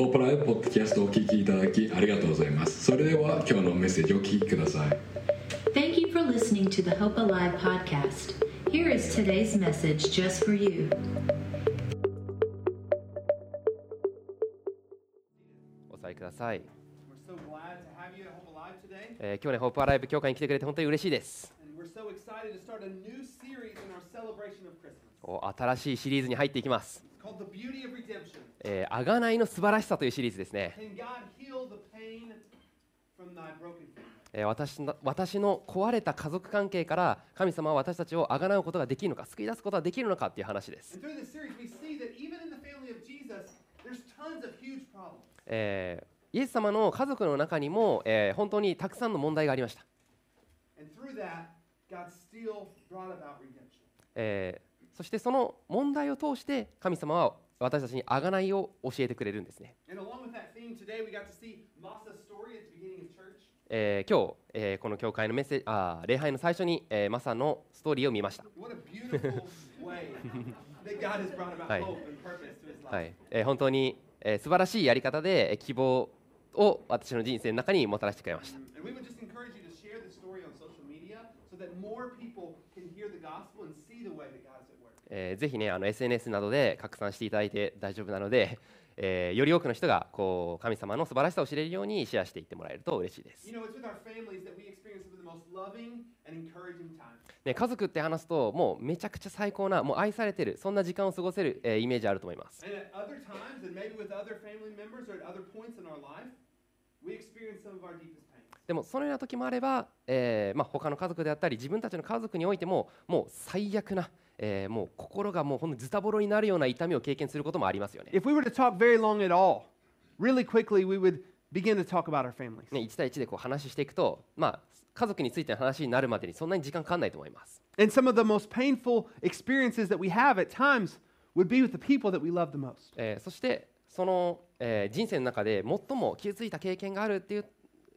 ポープラーポッドキャストをお聞きいただきありがとうございます。それでは今日のメッセージをお聞きください。お伝えください。え、今日ね、ホープアライブ教会に来てくれて本当に嬉しいです。新しいシリーズに入っていきます。あがないの素晴らしさというシリーズですね。私,私の壊れた家族関係から神様は私たちをあがなうことができるのか、救い出すことができるのかという話です。えー、イエス様の家族の中にも、えー、本当にたくさんの問題がありました。えー、そしてその問題を通して神様は私たちに贖いを教えてくれるんですね。え、今日、この教会の礼拝の最初に、マサのストーリーを見ました。本当に、えー、素晴らしいやり方で希望を私の人生の中にもたらしてくれました。えー、ぜひ、ね、あの SNS などで拡散していただいて大丈夫なので、え、より多くの人がこう神様の素晴らしさを知れるようにシェアしていってもらえると嬉しいです。ね、家族って話すと、もうめちゃくちゃ最高な、もう愛されてる、そんな時間を過ごせる、え、イメージあると思います。でもそのような時もあれば、えーまあ、他の家族であったり自分たちの家族においてももう最悪な、えーもう心がもうほんとズタボロになるような痛みを経験することもありますよね If we were to talk very long at all, really quickly, we would begin to talk about our families. ね1対1でこう話していくと、まあ、家族についての話になるまでにそんなに時間かかんないと思います、And some of the most painful experiences that we have at times would be with the people that we love the most. えーそしてその、えー人生の中で最も傷ついた経験があるっていう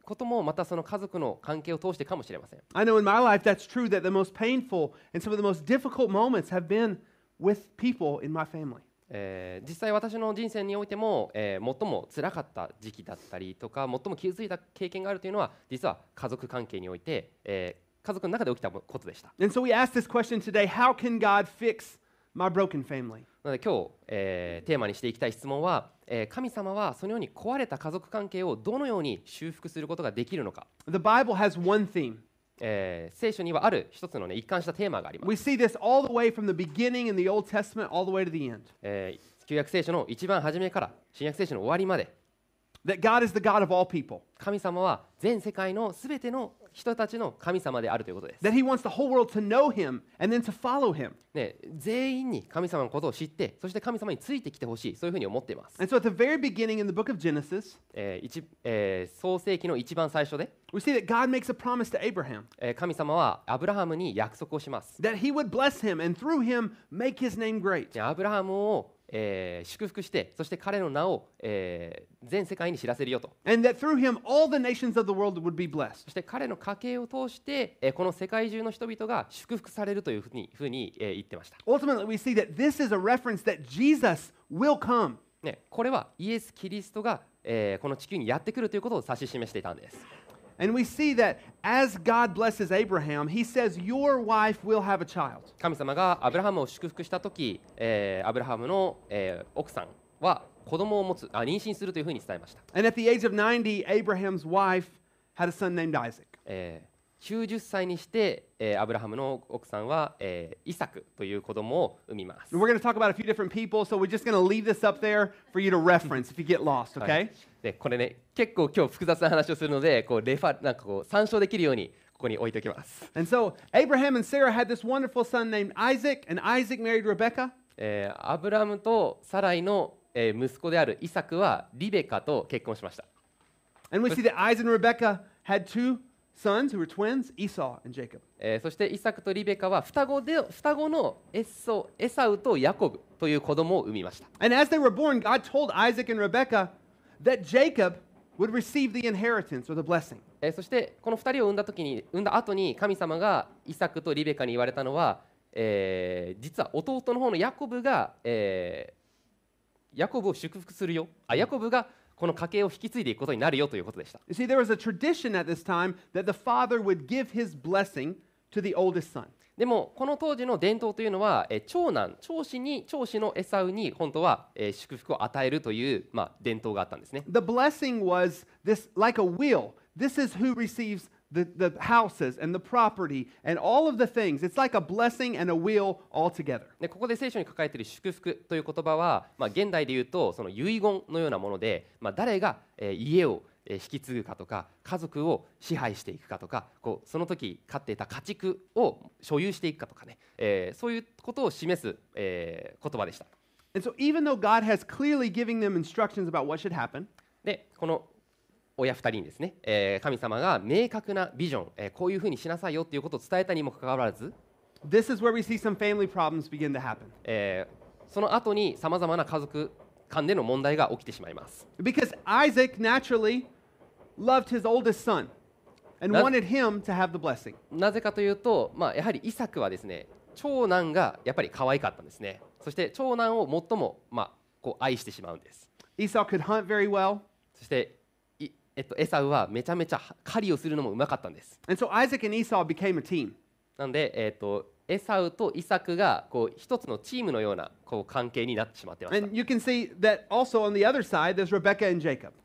こともまたその家族の関係を通してかもしれません I know in my life that's true that the most painful and some of the most difficult moments have been with people in my family. えー実際私の人生においても、えー最も辛かった時期だったりとか最も傷ついた経験があるというのは実は家族関係において、えー家族の中で起きたことでした And so we ask this question today how can God fix my broken family? なので今日、えーテーマにしていきたい質問は、えー神様はそのように壊れた家族関係をどのように修復することができるのか、The Bible has one theme. えー聖書にはある一つの、ね、一貫したテーマがあります We see this all the way from the beginning in the Old Testament all the way to the end. えー旧約聖書の一番初めから新約聖書の終わりまで That God is the God of all people. 神様は全世界のすべての人たちの神様であるということです。全員に神様のことを知って、そして神様についてきてほしい、そういうふうに思っています。ええ、創世紀の一番最初で、神様はアブラハムに約束をします。アブラハムをえー祝福してそして彼の名を、えー全世界に知らせるよと And that through him all the nations of the world would be blessed. そして彼の家系を通して、えーこの世界中の人々が祝福されるというふうにふうに、えー言ってました、Ultimately, we see that this is a reference that Jesus will come. ね、これはイエス・キリストが、えーこの地球にやってくるということを指し示していたんです。And we see that as God blesses Abraham, he says, Your wife will have a child. 神様がアブラハムを祝福した時、えーアブラハムの、えー奥さんは子供を持つあ妊娠するというふうに伝えました、 And at the age of 90, Abraham's wife had a son named Isaac. えー 90歳にして、えーアブラハムの奥さんは、えーイサクという子供を産みます、we're going to talk about a few different people, so we're just going to leave this up there for you to reference if you get lost, は okay? いでこれね結構今日複雑な話をするのでこうレファなんかこう参照できるようにここに置いておきます、And so Abraham and Sarah had this wonderful son named Isaac, and Isaac married Rebekah. えーアブラハムとサライの、えー息子であるイサクはリベカと結婚しました And we see that Isaac and Rebekah had two sons who were twins, Esau and Jacob. えーそしてイサクとリベカは双子で双子のエッソエサウとヤコブという子供を産みました、And as they were born, God told Isaac and Rebekah that Jacob would receive the inheritance or the blessing. えーそしてこの2人を産んだ時に産んだ後に神様がイサクとリベカに言われたのは、えー実は弟の方のヤコブが、えーヤコブを祝福するよあヤコブがこの家系を引き継いでいくことになるよということでした You see, there was a tradition at this time that the father would give his blessing to the oldest son. でもこの当時の伝統というのは、えー長男長子に長子のエサウに本当は、えー祝福を与えるという、まあ、伝統があったんですね The blessing was this like a wheel. This is who receives the, the houses and the property and all of the things. It's like a blessing and a wheel all together. でここで聖書に書かれている祝福という言葉は、まあ、現代で言うとその遺言のようなもので、まあ、誰が、えー家をえー引き継ぐかとか家族を支配していくかとかこうその時飼っていた家畜を所有していくかとかね、えーそういうことを示す、えー言葉でした。And so, even though God has clearly giving them instructions about what should happen, でこの親二人ですね、えー、神様が明確なビジョン、えー、こういうふうにしなさいよということを伝えたにもかかわらず、This is where we see some family problems begin to happen. えー、その後にさまざまな家族間での問題が起きてしまいます。な,ぜかというと、まあ、やはりイサクはですね、長男がやっぱり可愛かったんですね。そして長男を最も、まあ、こう愛してしまうんです。そして、えっと、エサウはめちゃめちゃ狩りをするのもうまかったんです。なので、えっと、エサウとイサクがこう一つのチームのようなこう関係になってしまってまし。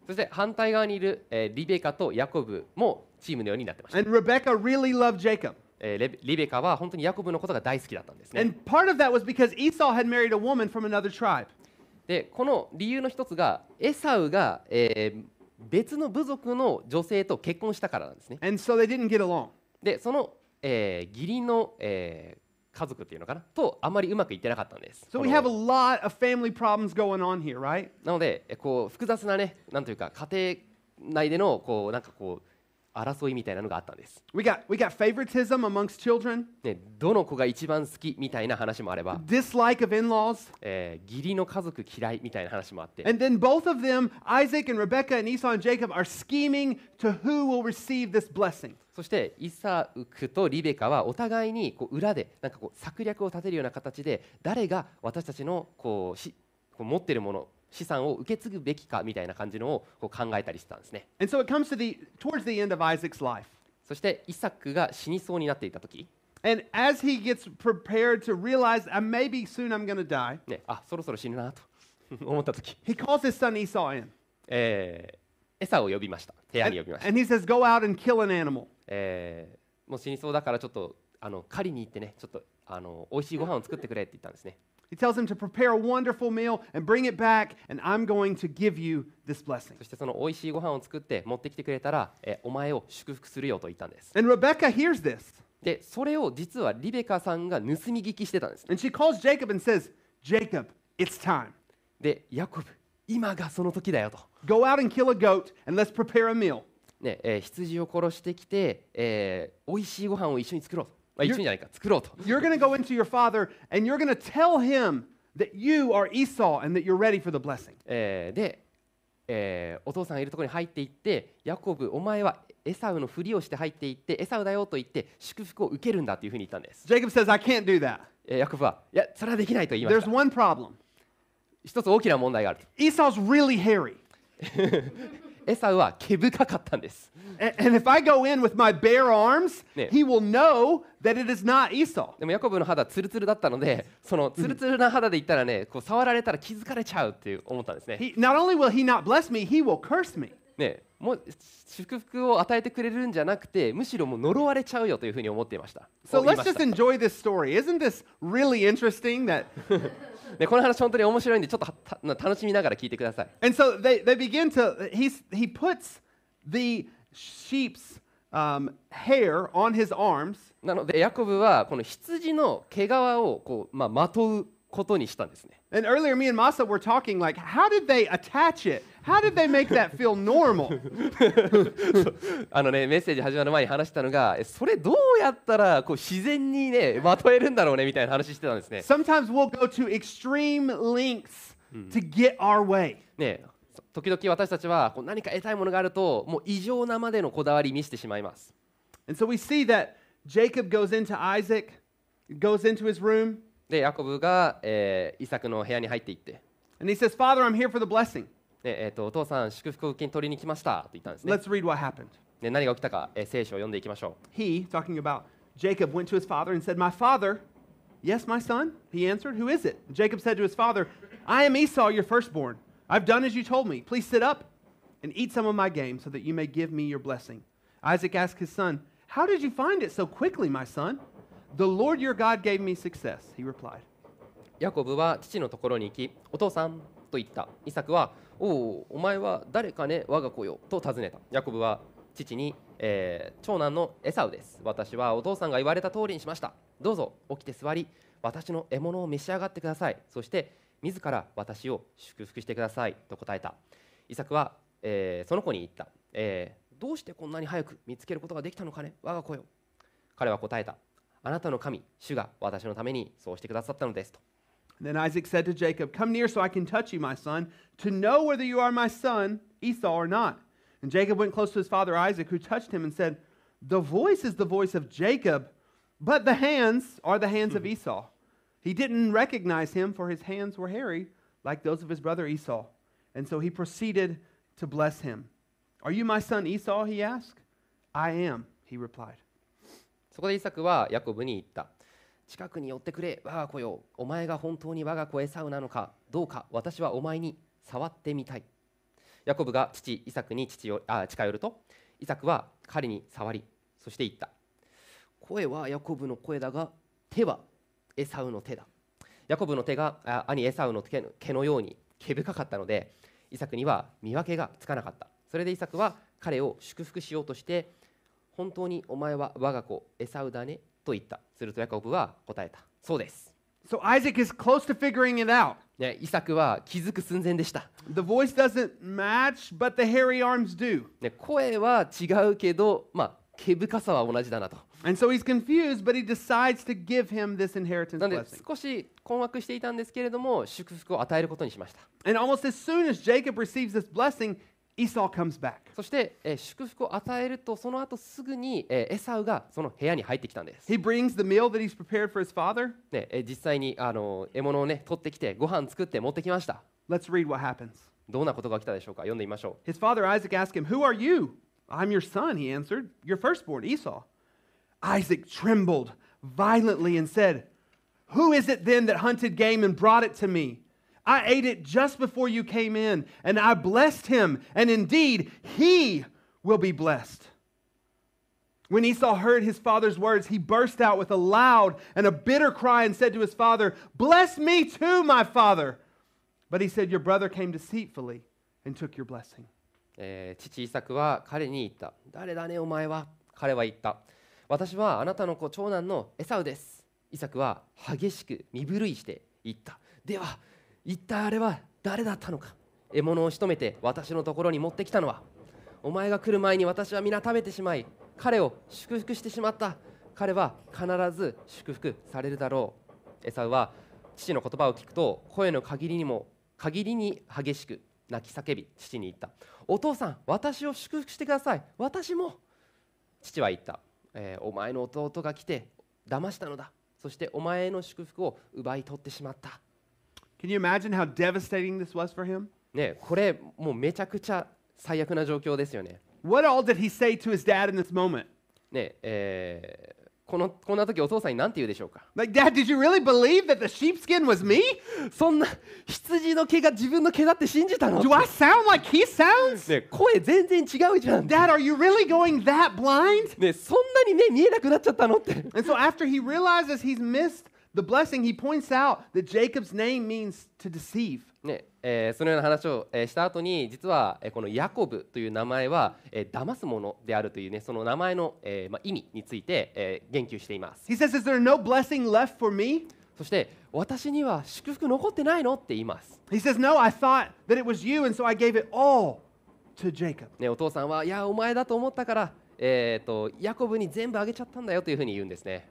そして反対側にいる、え、リベカとヤコブもチームのようになってまし。え、リベカは本当にヤコブのことが大好きだったんですね。で、この理由の一つが、エサウが、え、別の部族の女性と結婚したからなんですね And so they didn't get along. でその、えー義理の、えー家族っていうのかな？とあまりうまくいってなかったんです So こ we の have a lot of family problems going on here, right? なのでえこう複雑なねなんというか家庭内でのこうなんかこう争いみたいなのがあったんです、We got we got favoritism amongst children, ね、どの子が一番好きみたいな話もあれば、dislike of in-laws, えー義理の家族嫌いみたいな話もあって、and then both of them, Isaac and Rebecca and Esau and Jacob, are scheming to who will receive this blessing. そしてイサウクとリベカはお互いにこう裏でなんかこう策略を立てるような形で誰が私たちのこうしこう持っているもの資産を受け継ぐべきかみたいな感じのをこう考えたりしてたんですね And so it comes to the towards the end of Isaac's life. そしてイサクが死にそうになっていた時、And as he gets prepared to realize, uh, maybe soon I'm going to die, ね、あそろそろ死ぬなと思った時、he calls his son Esau in. えーエサを呼びました部屋 And, に呼びました、and he says, Go out and kill an animal. えーもう死にそうだからちょっとあの狩りに行ってねちょっとあの美味しいご飯を作ってくれって言ったんですね He tells him to prepare a wonderful meal and bring it back, and I'm going to give you this blessing. そしてその美味しいご飯を作って持ってきてくれたら、えーお前を祝福するよと言ったんです And Rebecca hears this, でそれを実はリベカさんが盗み聞きしてたんですね and she calls Jacob and says, Jacob, it's time. でヤコブ今がその時だよと、Go out and kill a goat, and let's prepare a meal. ねえー羊を殺してきて、えー、美味しいご飯を一緒に作ろうと、まあ、一緒にじゃないか作ろうと You're going to go into your father, and you're going to tell him that you are Esau and that you're ready for the blessing. えーで、えーお父さんがいるところに入っていってヤコブお前はエサウのふりをして入っていってエサウだよと言って祝福を受けるんだというふうに言ったんです、Jacob says, I can't do that. えーヤコブはいやそれはできないと言いまし There's た one problem 一つ大きな問題がある Esau's really hairy. エサウは毛深かったんです And, if I go in with my bare arms, he will know that it is not Esau. でもヤコブの肌ツルツルだったのでそのツルツルな肌で言ったらねこう触られたら気づかれちゃうっていう思ったんですね He, not only will he not bless me, he will curse me. ねもう祝福を与えてくれるんじゃなくてむしろもう呪われちゃうよというふうに思っていました So let's just enjoy this story. Isn't this really interesting? That ねこの話本当に面白いんでちょっと楽しみながら聞いてください and so they, they begin to he's he puts the sheep's um, hair on his arms なのでヤコブはこの羊の毛皮をこう、まあ、まとうことにしたんですね And earlier, me and Masa were talking like, how did they attach it? How did they make that feel normal? あのねメッセージ始まる前に話したのがえそれどうやったらこう自然にねまとえるんだろうねみたいな話してたんですね Sometimes we'll go to extreme lengths to get our way. ね時々私たちはこう何か得たいものがあるともう異常なまでのこだわり見せてしまいます And so we see that Jacob goes into Isaac, goes into his room, でヤコブが、えーイサクの部屋に入っていって And he says, Father, I'm here for the blessing. でえー、とお父さん祝福を受け取りに来ましたと言ったんですね Let's read what happened. で何が起きたか、えー聖書を読んでいきましょ He, talking about Jacob, went to his father and said, My father, yes, my son? He answered, Who is it? And Jacob said to his father, I am Esau, your firstborn. I've done as you told me. Please sit up and eat some of my game so that you may give me your blessing. Isaac asked his son, How did you find it so quickly, my son? The Lord your God gave me success, he replied. ヤコブは父のところに行きお父さんと言った。イサクはおおお前は誰かね我が子よと尋ねた。ヤコブは父に、えー長男のエサウです。私はお父さんが言われた通りにしました。どうぞ起きて座り私の獲物を召し上がってください。そして自ら私を祝福してくださいと答えた。イサクは、えーその子に言った、えーどうしてこんなに早く見つけることができたのかね我が子よ。彼は答えた。あなたの神主が私のためにそうしてくださったのですと Then Isaac said to Jacob, Come near so I can touch you, my son, to know whether you are my son, Esau, or not. And Jacob went close to his father Isaac, who touched him and said, The voice is the voice of Jacob, but the hands are the hands of Esau. He didn't recognize him, for his hands were hairy, like those of his brother Esau. And so he proceeded to bless him. Are you my son Esau? He asked. I am, he replied. そこでイサクはヤコブに言った近くに寄ってくれ。我が子よ。お前が本当に我が子エサウなのか。どうか。私はお前に触ってみたい。ヤコブが父イサクに父をあ近寄るとイサクは彼に触りそして言った声はヤコブの声だが手はエサウの手だ。ヤコブの手が兄エサウの毛のように毛深かったのでイサクには見分けがつかなかった。それでイサクは彼を祝福しようとして本当にお前は我が子エサウだねと言ったするとヤコブは答えたそうです So Isaac is close to figuring it out. ね、イサクは気づく寸前でした、The voice doesn't match, but the hairy arms do. ね、声は違うけど、まあ、毛深さは同じだなと And so he's confused, but he decides to give him this inheritance なので.少し困惑していたんですけれども祝福を与えることにしました And almost as soon as Jacob receives this blessing, Esau comes back. そして、えー祝福を与えるとその後すぐに、えーエサウがその部屋に入ってきたんです、 He brings the meal that he's prepared for his father. ねえー実際にあの獲物をね取ってきてご飯作って持ってきました Let's read what happens. どんなことが起きたでしょうか読んでみましょう His father Isaac asked him, Who are you? I'm your son, he answered, your firstborn, Esau. Isaac trembled violently and said, Who is it then that hunted game and brought it to me? I ate it just before you came in, and I blessed him, and indeed he will be blessed. When Esau heard his father's words, he burst out with a loud and a bitter cry and said to his father, Bless me too, my father. But he said, Your brother came deceitfully and took your blessing. えー父イサクは彼に言った誰だねお前は彼は言った私はあなたの子長男のエサウですイサクは激しく身震いして言ったでは 一体あれは誰だったのか？獲物を仕留めて私のところに持ってきたのは。お前が来る前に私は皆食べてしまい彼を祝福してしまった。彼は必ず祝福されるだろう。エサウは父の言葉を聞くと声の限りにも限りに激しく泣き叫び父に言った。お父さん私を祝福してください。私も。父は言った、えーお前の弟が来て騙したのだ。そしてお前の祝福を奪い取ってしまった。Can you imagine how devastating this was for him? ねこれもうめちゃくちゃ最悪な状況ですよね What all did he say to his dad in this moment? ねえーこのこんな時お父さんに何て言うでしょうか Like, Dad, did you really believe that the sheepskin was me? そんな羊の毛が自分の毛だって信じたの Do I sound like he sounds? ね声全然違うじゃん Dad, are you really going that blind? ねそんなに目見えなくなっちゃったのって And so after he realizes he's missed the blessing, he points out that Jacob's name means to deceive. ねえーそのような話を、えーした後に実は、えーこのヤコブという名前は、えー騙すものであるというねその名前の、えーまあ、意味について、えー言及しています He says, Is there no blessing left for me? そして私には祝福残ってないの？って言います He says, No, I thought that it was you, and so I gave it all to Jacob. ね、お父さんはいやお前だと思ったから、えー、とヤコブに全部あげちゃったんだよというふうに言うんですね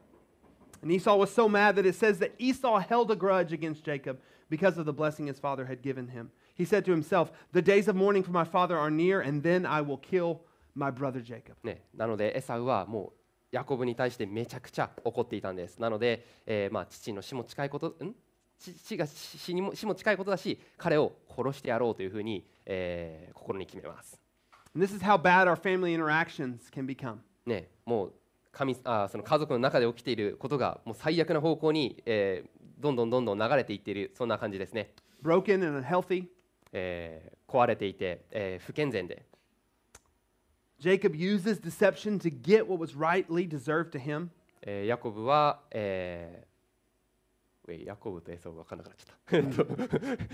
And Esau was so mad that it says that Esau held a grudge against Jacob because of the blessing his father had given him. He said to himself, The days of mourning for my father are near, and then I will kill my brother Jacob. ね、なのでエサウはもうヤコブに対してめちゃくちゃ怒っていたんですなので、えーまあ、父の死も近いことん 死死が死にも死も近いことだし彼を殺してやろうというふうに、えー心に決めます。 And this is how bad our family interactions can become. ね、もう 神あその家族の中で起きていることがもう最悪な方向に、えーどんどんどんどん流れていっているそんな感じですね、Broken and unhealthy. えー壊れていて、えー不健全で、Jacob uses deception to get what was rightly deserved to him. えーヤコブは、えーヤコブとエサウ分かんなくなっちゃったえっと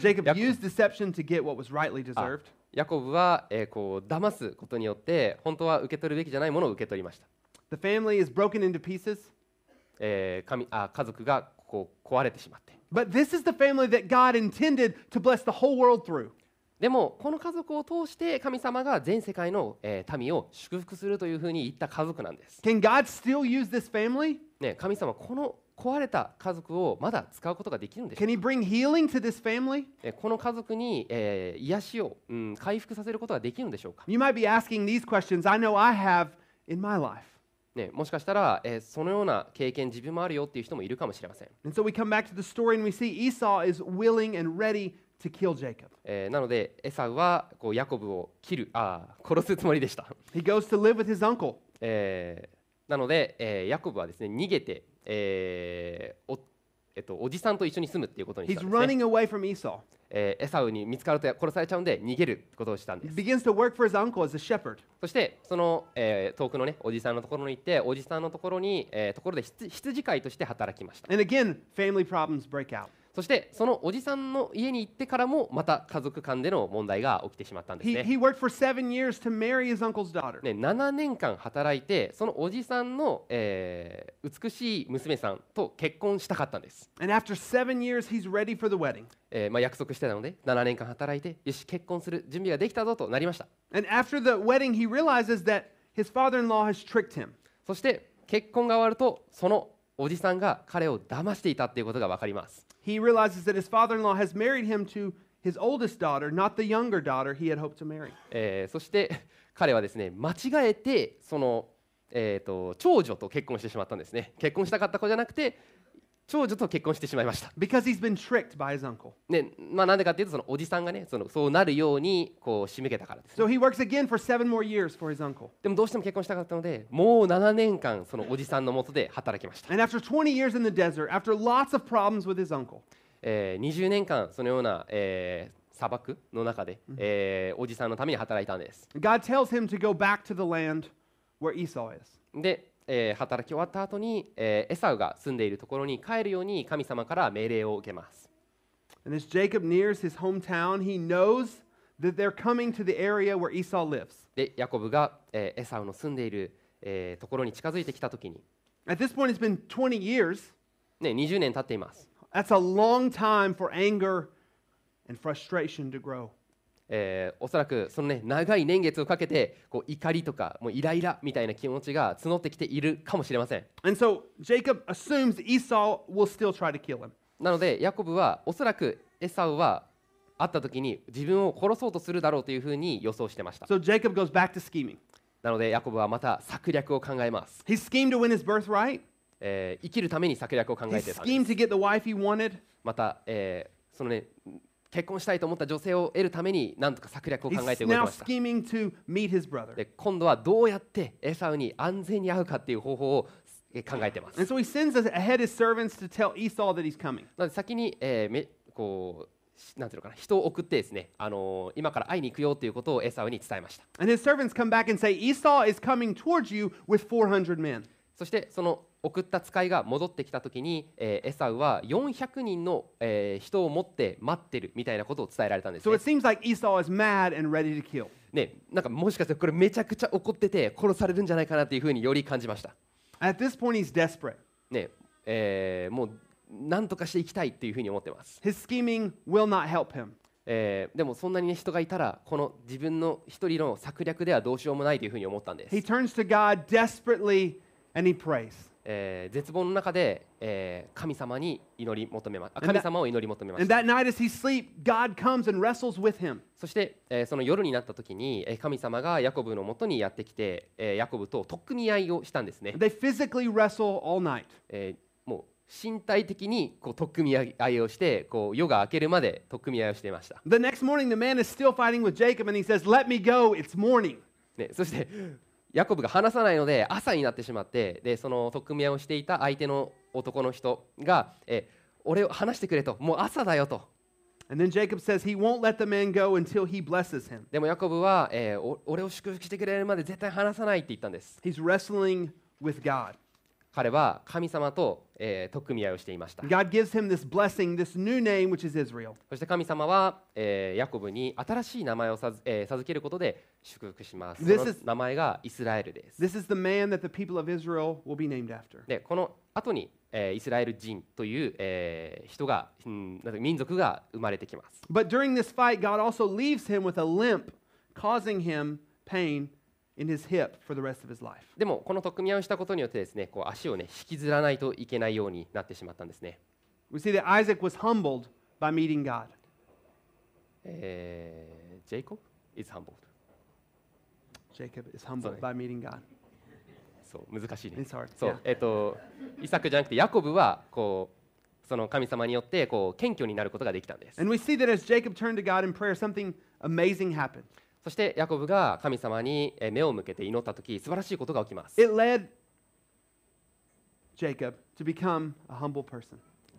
Jacob used deception to get what was rightly deserved. ヤコブは、えーこう騙すことによって本当は受け取るべきじゃないものを受け取りました、The family is broken into pieces. えー神あ家族がこう壊れてしまって But this is the family that God intended to bless the whole world through. でもこの家族を通して神様が全世界の、えー民を祝福するというふうに言った家族なんです、Can God still use this family? ね、神様この壊れた家族をまだ使うことができるんでしょう Can He bring healing to this family? えこの家族に、えー癒しを、うん、回復させることができるんでしょうか、You might be asking these questions I know I have in my life. もしかしたら、そのような経験自分もあるよっていう人もいるかもしれません。なので、エサウはヤコブを切る殺すつもりでした。なので、ヤコブは逃げて、えっと、おじさんと一緒に住むっていうことにし He's たんです、ね running away from Esau. えーエサウに見つかると殺されちゃうんで逃げることをしたんです begins to work for his uncle as a shepherd. そしてその、えー遠くのねおじさんのところに行っておじさんのところに、えーところで羊羊飼いとして働きました And again, family problems break out. そしてそのおじさんの家に行ってからもまた家族間での問題が起きてしまったんですね。ね7年間働いてそのおじさんの、美しい娘さんと結婚したかったんです。まあ、約束してたので7年間働いてよし結婚する準備ができたぞとなりました。そして結婚が終わるとそのおじさんが彼を騙していたということがわかります。He realizes that his father in law has married him to his oldest daughter, not the younger daughter he had hoped to marry. えーそして彼はですね間違えてその、えー、と長女と結婚してしまったんですね結婚したかった子じゃなくて長女と結婚してしまいました。ね、まあなんでかっていうと、そのおじさんがね、そ,のそうなるようにこう仕向けたからで。もどうしても結婚したかったので、もう7年間、そのおじさんのもとで働きました。ええー、20年間、そのような、えー、砂漠の中で、えー、おじさんのために働いたんです。で、働き終わった後に、エサウが住んでいるところに帰るように神様から命令を受けます。ヤコブが、エサウの住んでいる、ところに近づいてきたとに。ね、20年経っています。えーおそらくそのね長い年月をかけてこう怒りとかもうイライラみたいな気持ちが募ってきているかもしれません And so Jacob assumes Esau will still try to kill him. なのでヤコブはおそらくエサウは会った時に自分を殺そうとするだろうというふうに予想してました So Jacob goes back to scheming. なのでヤコブはまた策略を考えます、He schemed to win his birthright. えー生きるために策略を考 He えてたんです schemed to get the wife he wanted. また、えーそのね結婚したいと思った女性を得るために何とか策略を考えて動いてました。で今度はどうやってエサウに安全に会うかっていう方法を考えてます。先に、えー、めこうなんていうのかな人を送ってですねあの今から会いに行くよということをエサウに伝えました。そしてその送った使いが戻ってきた時に、えーエサウは400人の、えー人を持って待ってるみたいなことを伝えられたんです、So ね it。seems like Esau is mad and ready to kill. ね、なんかもしかしてこれめちゃくちゃ怒ってて殺されるんじゃないかなっていうふうにより感じました。At this point, he's desperate. ねえーもう何とかしていきたいっていうふうに思ってます、His scheming will not help him. えーでもそんなに、ね、人がいたらこの自分の一人の策略ではどうしようもないというふうに思ったんです He、turns to God desperately and he prays. えー、絶望の中で、えー、神様に祈り求めます。神様を祈り求めまし。そして、えー、その夜になった時に、えー、神様がヤコブのもとにやってきて、えー、ヤコブと取っ組み合いをしたんですね。え physically wrestle all night. え、もう身体的にこう取っ組み合いをして、こう夜が明けるまで取っ組み合いをしていました。そしてヤコブが話さないので朝になってしまってでその取っ組み合いをしていた相手の男の人がえ俺を話してくれともう朝だよと And then Jacob says he won't let the man go until he blesses him. でもヤコブは、え俺を祝福してくれるまで絶対話さないって言ったんです He's wrestling with God. 彼は神様と、えー取っ組み合いをしていました God gives him this blessing, this new name, which is Israel. そして神様は、えーヤコブに新しい名前をさず、えー授けることで祝福します。そ This の is- 名前がイスラエルです。This is the man that the people of Israel will be named after. で、この後に、えーイスラエル人という、えー人が、うん、民族が生まれてきます。But during this fight, God also leaves him with a limp, causing him pain in his hip for the rest of his life. でも、この取っ組み合いをしたことによってですね、こう足をね引きずらないといけないようになってしまったんですね。We see that Isaac was humbled by meeting God. えー、ジェイコブ is humbled。Jacob is humbled by meeting God. そう、難しいね It's hard.。そう Yeah.、えっ、と、イサクじゃなくてヤコブは、こう、その神様によってこう謙虚になることができたんです。And we see that as Jacob turned to God in prayer, something amazing happened. そしてヤコブが神様にえー目を向けて祈った時素晴らしいことが起きます。It led Jacob to become a humble person.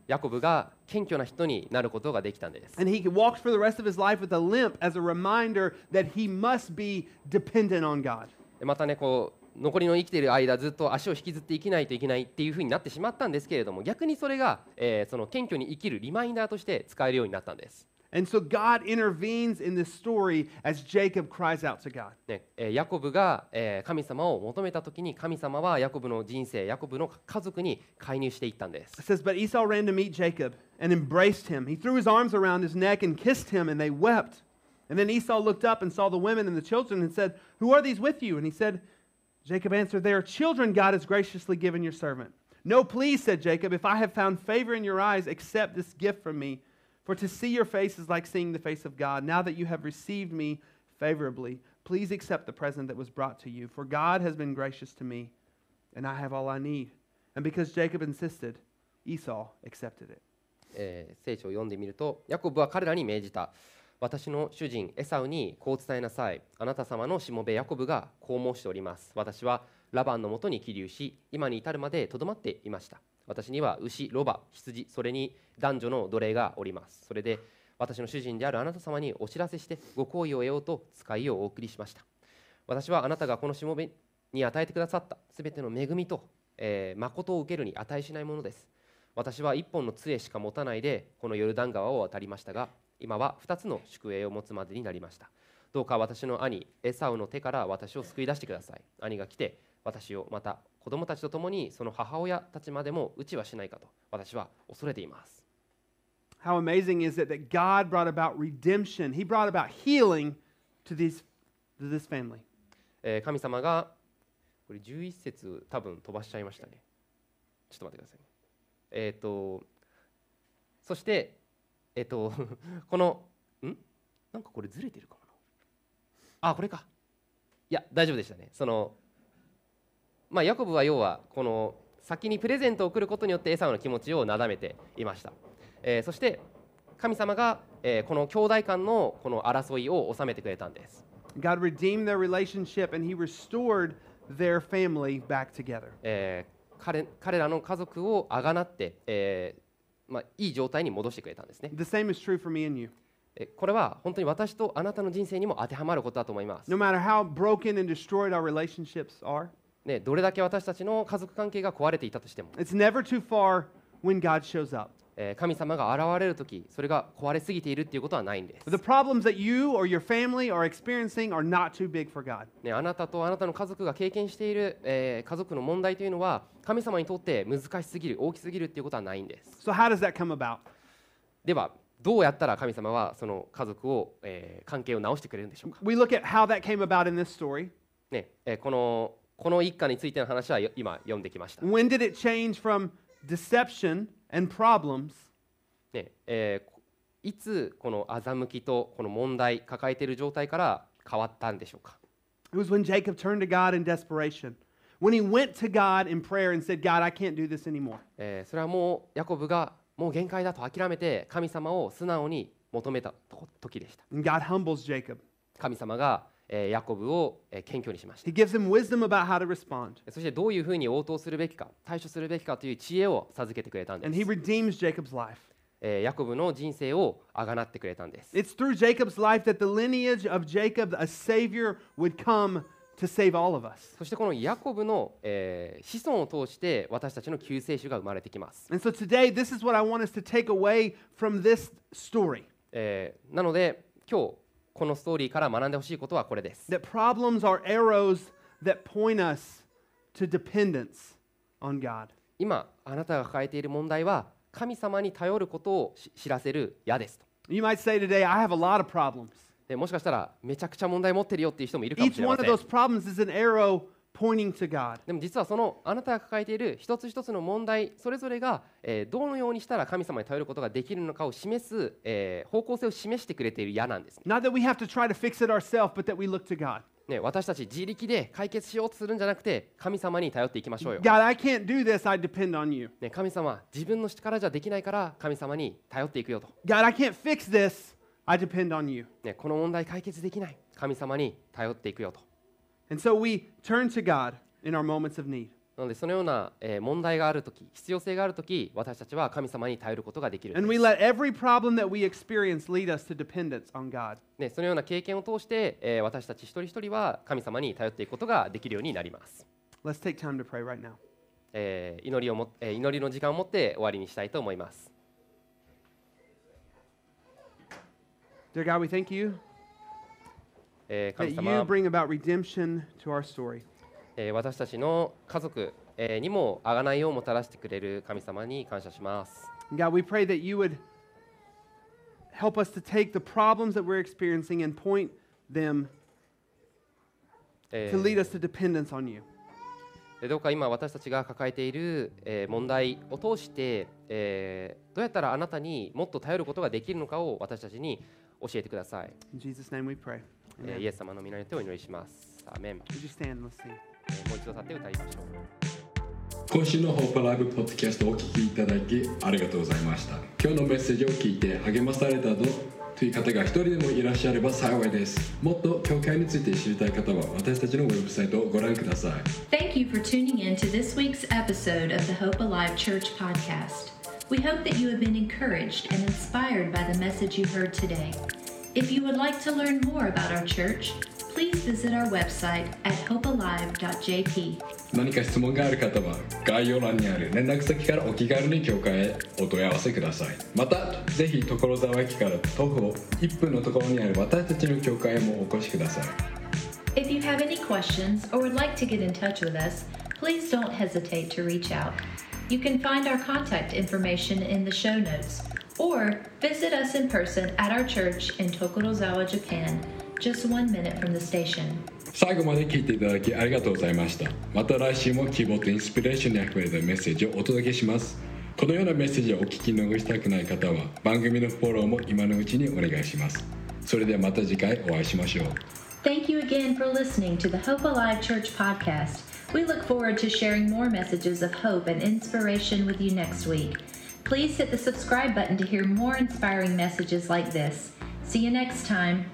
ヤコブが謙虚な人になることができたんです。And he walked for the rest of his life with a limp as a reminder that he must be dependent on God. でまたねこう残りの生きている間ずっと足を引きずって生きないといけないっていうふうになってしまったんですけれども逆にそれが、えーその謙虚に生きるリマインダーとして使えるようになったんです。And so God intervenes in this story as Jacob cries out to God. ねえーヤコブが、えー神様を求めた時に神様はヤコブの人生ヤコブの家族に介入していったんです It。says, But Esau ran to meet Jacob and embraced him. He threw his arms around his neck and kissed him, and they wept. And then Esau looked up and saw the women and the children and said, Who are these with you? And he said, Jacob answered, They are children God has graciously given your servant. No, please, said Jacob, if I have found favor in your eyes, accept this gift from me. For to see your face is like seeing the face of God. Now that you have received me favorably, please accept the present that was brought to you. For God has been gracious to me, and I have all I need. And because Jacob insisted, Esau accepted it. えー聖書を読んでみるとヤコブは彼らに命じた私の主人エサウにこう伝えなさいあなた様のしもべヤコブがこう申しております私はラバンのもとに起立し今に至るまでとどまっていました 私には牛ロバ羊それに男女の奴隷がおります。それで私の主人であるあなた様にお知らせしてご好意を得ようと使いをお送りしました。私はあなたがこのしもべに与えてくださったすべての恵みと、えー誠を受けるに値しないものです。私は一本の杖しか持たないでこのヨルダン川を渡りましたが今は二つの宿営を持つまでになりました。どうか私の兄エサウの手から私を救い出してください。兄が来て私をまた子供たちと共にその母親たちまでも打ちはしないかと私は恐れています。How amazing is it that God brought about redemption? He brought about healing to, these, to this family. えー神様がこれ11節多分飛ばしちゃいましたね。ちょっと待ってくださいね。えっ、とそしてえっ、と このん？なんかこれずれてるかもな。あこれか。いや大丈夫でしたね。そのまあヤコブは要はこの先にプレゼントを送ることによってエサウの気持ちをなだめていました、えーそして神様が、えーこの兄弟間のこの争いを収めてくれたんです God redeemed their relationship and He restored their family back together. えー彼彼らの家族をあがなって、えーまあ、いい状態に戻してくれたんですね。The same is true for me and you. えこれは本当に私とあなたの人生にも当てはまることだと思います。No matter how broken and destroyed our relationships are, ね、どれだけ私たちの家族関係が壊れていたとしても、it's never too far when God shows up. えー神様が現れる時それが壊れすぎているっていうことはないんです。The problems that you or your family are experiencing are not too big for God. ね、あなたとあなたの家族が経験している、えー家族の問題というのは神様にとって難しすぎる大きすぎるっていうことはないんです。So, how does that come about? ではどうやったら神様はその家族を、えー関係を直してくれるんでしょうか？We look at how that came about in this story. ねえーこのこの一家についての話はよ今読んできました。When did it change from deception and problems ねえーこいつこの欺きとこの問題抱えている状態から変わったんでしょうか、It was when Jacob turned to God in desperation. when he went to God in prayer and said, God, I can't do this anymore. えーそれはもうヤコブがもう限界だと諦めて神様を素直に求めたと時でした And God humbles Jacob. 神様が、えーヤコブを、えー謙虚にしました He gives him wisdom about how to respond. そしてどういうふうに応答するべきか対処するべきかという知恵を授けてくれたんで And す he、redeems Jacob's life. えーヤコブの人生をあがなってくれたんです It's through Jacob's life that the lineage of Jacob, a savior, would come to save all of us. そしてこのヤコブの、えー子孫を通して私たちの救世主が生まれてきます、And so today, this is what I want us to take away from this story えーなので今日このストーリーから学んでほしいことはこれです that problems are arrows that point us to dependence on God. 今あなたが抱えている問題は神様に頼ることをし知らせる矢ですと You might say today, I have a lot of problems. でもしかしたらめちゃくちゃ問題持ってるよっていう人もいるかもし Each れま one せ of ん those problems is an arrow pointing to God. でも実はそのあなたが抱えている一つ一つの問題それぞれが、えーどのようにしたら神様に頼ることができるのかを示す、えー方向性を示してくれている矢なんですね Not that we have to try to fix it ourselves, but that we look to God. ね私たち自力で解決しようとするんじゃなくて神様に頼っていきましょうよ、God, I can't do this. I depend on you. ね、神様自分の力じゃできないから神様に頼っていくよと、God, I can't fix this. I depend on you. ね、この問題解決できない神様に頼っていくよとなのでそのような問題があるとき、必要性があるとき、私たちは神様に頼ることができるで。そのような経験を通して、私たち一人一人は神様に頼っていくことができるようになります。えー、祈りをも、えー、祈りの時間を持って終わりにしたいと思います。Dear God, we thank you. えー that 神 you 様、bring about redemption to our story. えー私たちの家族、えーにも贖いをもたらしてくれる神様に感謝します。God, we pray that you would help us to take the problems that we're experiencing and point them え to lead ー us to dependence on you. でどうか今私たちが抱えている、えー問題を通して、えーどうやったらあなたにもっと頼ることができるのかを私たちに教えてください。In Jesus' name we pray. え.イエス様の皆によってお祈りします。アーメン、Would you stand and let's sing? えーもう一度立って歌いましょう。今週のホープライブポッドキャストをお聞きいただきありがとうございました今日のメッセージを聞いて励まされたぞという方が一人でもいらっしゃれば幸いですもっと教会について知りたい方は私たちのウェブサイトをご覧ください Thank you for tuning in to this week's episode of the Hope Alive Church podcast. We hope that you have been encouraged and inspired by the message you heard today. If you would like to learn more about our church, please visit our website at hopealive.jp. 何か質問がある方は概要欄にある連絡先からお気軽に教会へお問い合わせくださいまたぜひ所沢駅から徒歩1分のところにある私たちの教会へもお越しください If you have any questions or would like to get in touch with us, please don't hesitate to reach out. You can find our contact information in the show notes or visit us in person at our church in Tokorozawa, Japan, just one minute from the station. 最後まで聞いていただきありがとうございましたまた来週も希望とインスピレーションにあふれたメッセージをお届けしますこのようなメッセージをお聞き逃したくない方は番組のフォローも今のうちにお願いしますそれではまた次回お会いしましょう Thank you again for listening to the Hope Alive Church podcast. We look forward to sharing more messages of hope and inspiration with you next week. Please hit the subscribe button to hear more inspiring messages like this. See you next time.